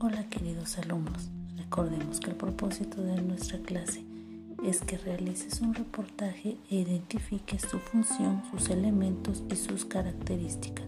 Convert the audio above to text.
Hola queridos alumnos, recordemos que el propósito de nuestra clase es que realices un reportaje e identifiques su función, sus elementos y sus características.